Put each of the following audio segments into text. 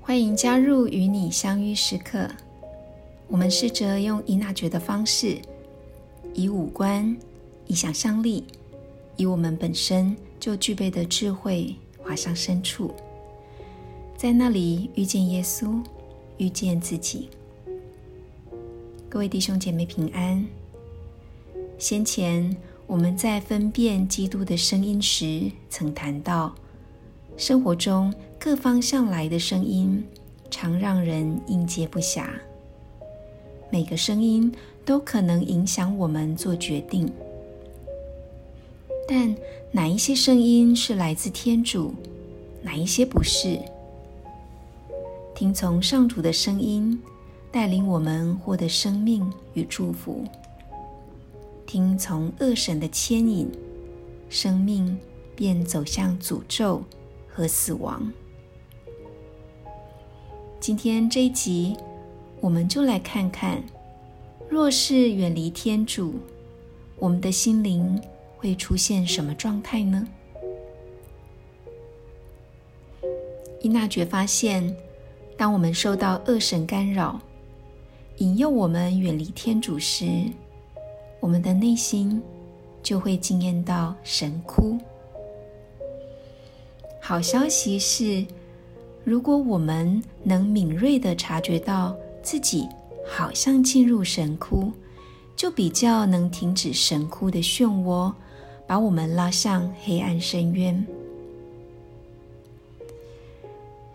欢迎加入与你相遇时刻。我们试着用伊娜觉的方式，以五官、以想象力、以我们本身就具备的智慧，滑向深处，在那里遇见耶稣，遇见自己。各位弟兄姐妹平安。先前我们在分辨基督的声音时，曾谈到生活中。各方向来的声音，常让人应接不暇。每个声音都可能影响我们做决定，但哪一些声音是来自天主，哪一些不是？听从上主的声音，带领我们获得生命与祝福；听从恶神的牵引，生命便走向诅咒和死亡。今天这一集，我们就来看看，若是远离天主，我们的心灵会出现什么状态呢？伊娜爵发现，当我们受到恶神干扰，引诱我们远离天主时，我们的内心就会惊艳到神哭。好消息是。如果我们能敏锐地察觉到自己好像进入神窟，就比较能停止神窟的漩涡，把我们拉向黑暗深渊。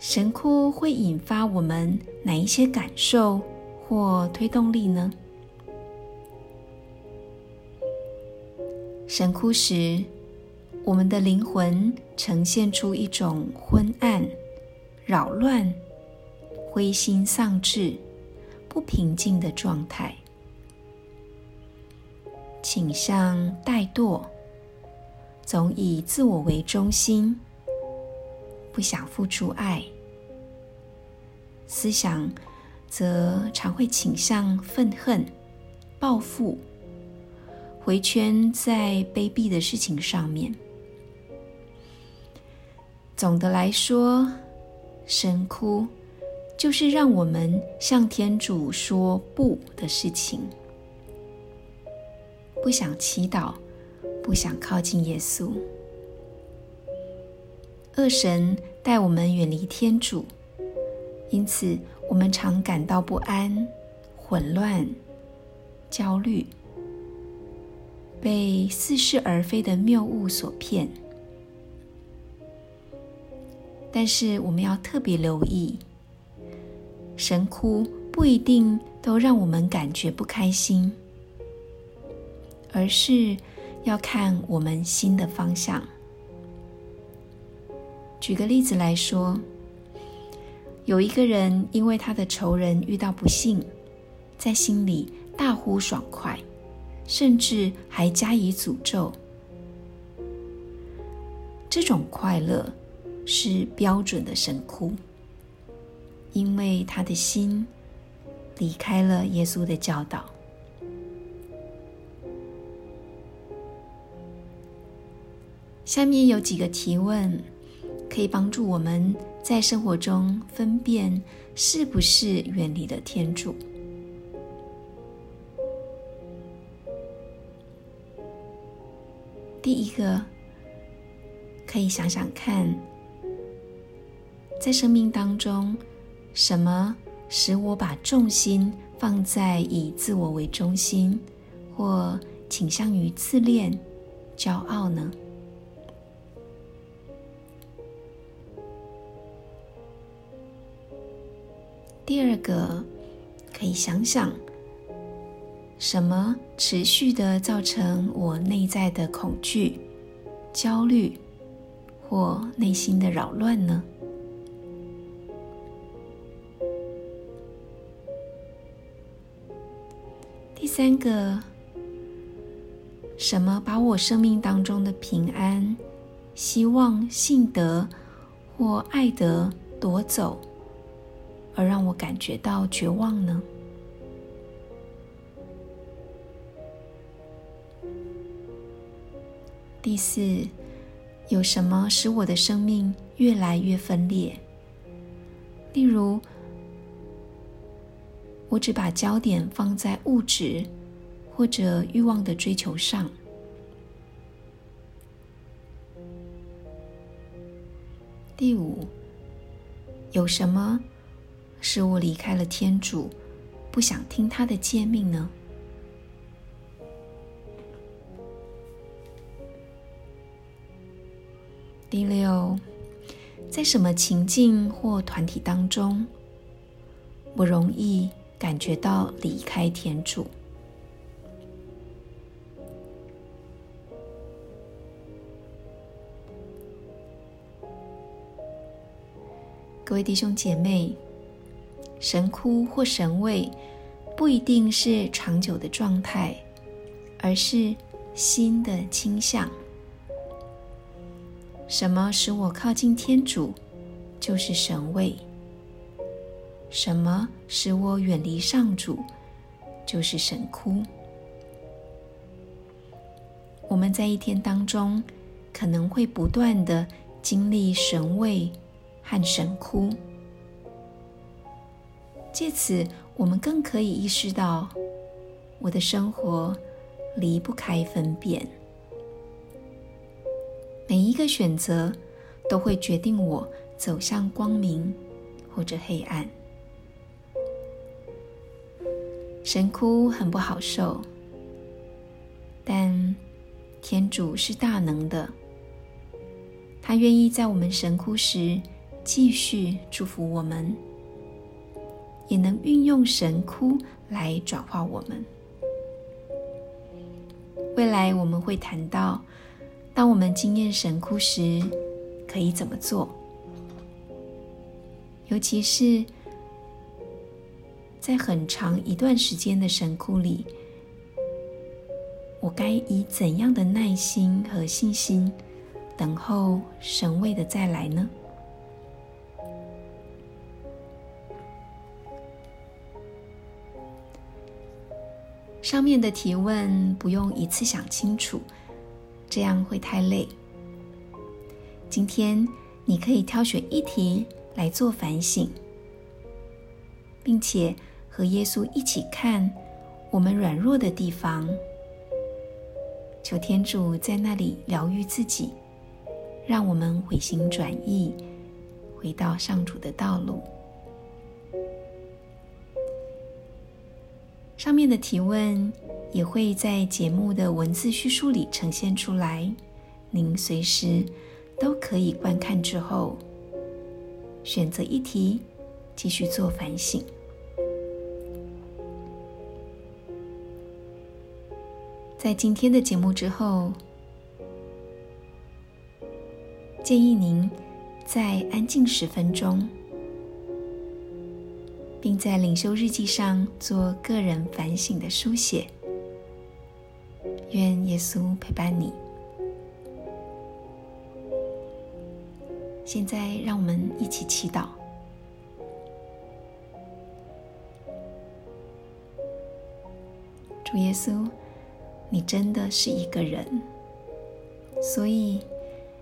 神窟会引发我们哪一些感受或推动力呢？神窟时，我们的灵魂呈现出一种昏暗。扰乱、灰心丧志、不平静的状态，倾向怠惰，总以自我为中心，不想付出爱。思想则常会倾向愤恨、报复，回圈在卑鄙的事情上面。总的来说。神哭，就是让我们向天主说不的事情。不想祈祷，不想靠近耶稣。恶神带我们远离天主，因此我们常感到不安、混乱、焦虑，被似是而非的谬误所骗。但是我们要特别留意，神哭不一定都让我们感觉不开心，而是要看我们心的方向。举个例子来说，有一个人因为他的仇人遇到不幸，在心里大呼爽快，甚至还加以诅咒，这种快乐。是标准的神哭，因为他的心离开了耶稣的教导。下面有几个提问，可以帮助我们在生活中分辨是不是远离了天主。第一个，可以想想看。在生命当中，什么使我把重心放在以自我为中心，或倾向于自恋、骄傲呢？第二个，可以想想，什么持续的造成我内在的恐惧、焦虑或内心的扰乱呢？第三个，什么把我生命当中的平安、希望、信德或爱德夺走而让我感觉到绝望呢？第四，有什么使我的生命越来越分裂？例如，我只把焦点放在物质或者欲望的追求上。第五，有什么使我离开了天主，不想听他的诫命呢？第六，在什么情境或团体当中，我容易感觉到离开天主？各位弟兄姐妹，神枯或神位不一定是长久的状态，而是心的倾向。什么使我靠近天主，就是神位；什么使我远离上主，就是神窟。我们在一天当中，可能会不断的经历神位和神窟，借此我们更可以意识到，我的生活离不开分辨。每一个选择都会决定我走向光明或者黑暗。神哭很不好受，但天主是大能的，他愿意在我们神哭时继续祝福我们，也能运用神哭来转化我们。未来我们会谈到。当我们经验神哭时，可以怎么做？尤其是在很长一段时间的神哭里，我该以怎样的耐心和信心等候神位的再来呢？上面的提问不用一次想清楚。这样会太累。今天你可以挑选一题来做反省，并且和耶稣一起看我们软弱的地方，求天主在那里疗愈自己，让我们回心转意，回到上主的道路。上面的提问。也会在节目的文字叙述里呈现出来，您随时都可以观看之后，选择一题继续做反省。在今天的节目之后，建议您再安静十分钟，并在领袖日记上做个人反省的书写。愿耶稣陪伴你。现在，让我们一起祈祷。主耶稣，你真的是一个人，所以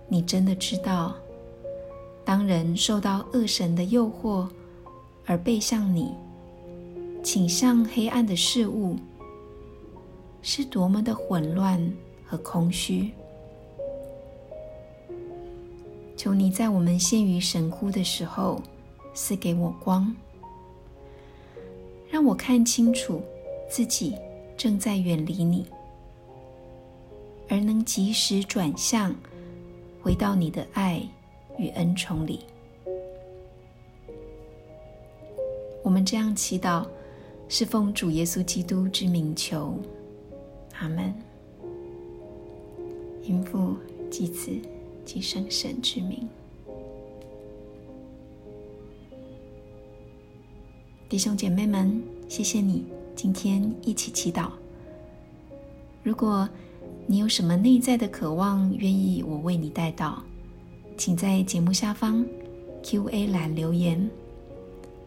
你真的知道，当人受到恶神的诱惑而背向你，倾向黑暗的事物。是多么的混乱和空虚！求你在我们陷于神窟的时候，赐给我光，让我看清楚自己正在远离你，而能及时转向，回到你的爱与恩宠里。我们这样祈祷，是奉主耶稣基督之名求。阿门。因父、及子、及圣神之名，弟兄姐妹们，谢谢你今天一起祈祷。如果你有什么内在的渴望，愿意我为你带到，请在节目下方 Q&A 栏留言，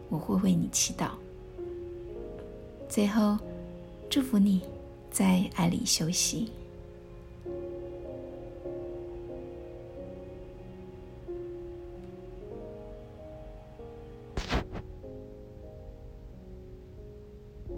我会为你祈祷。最后，祝福你在爱里休息。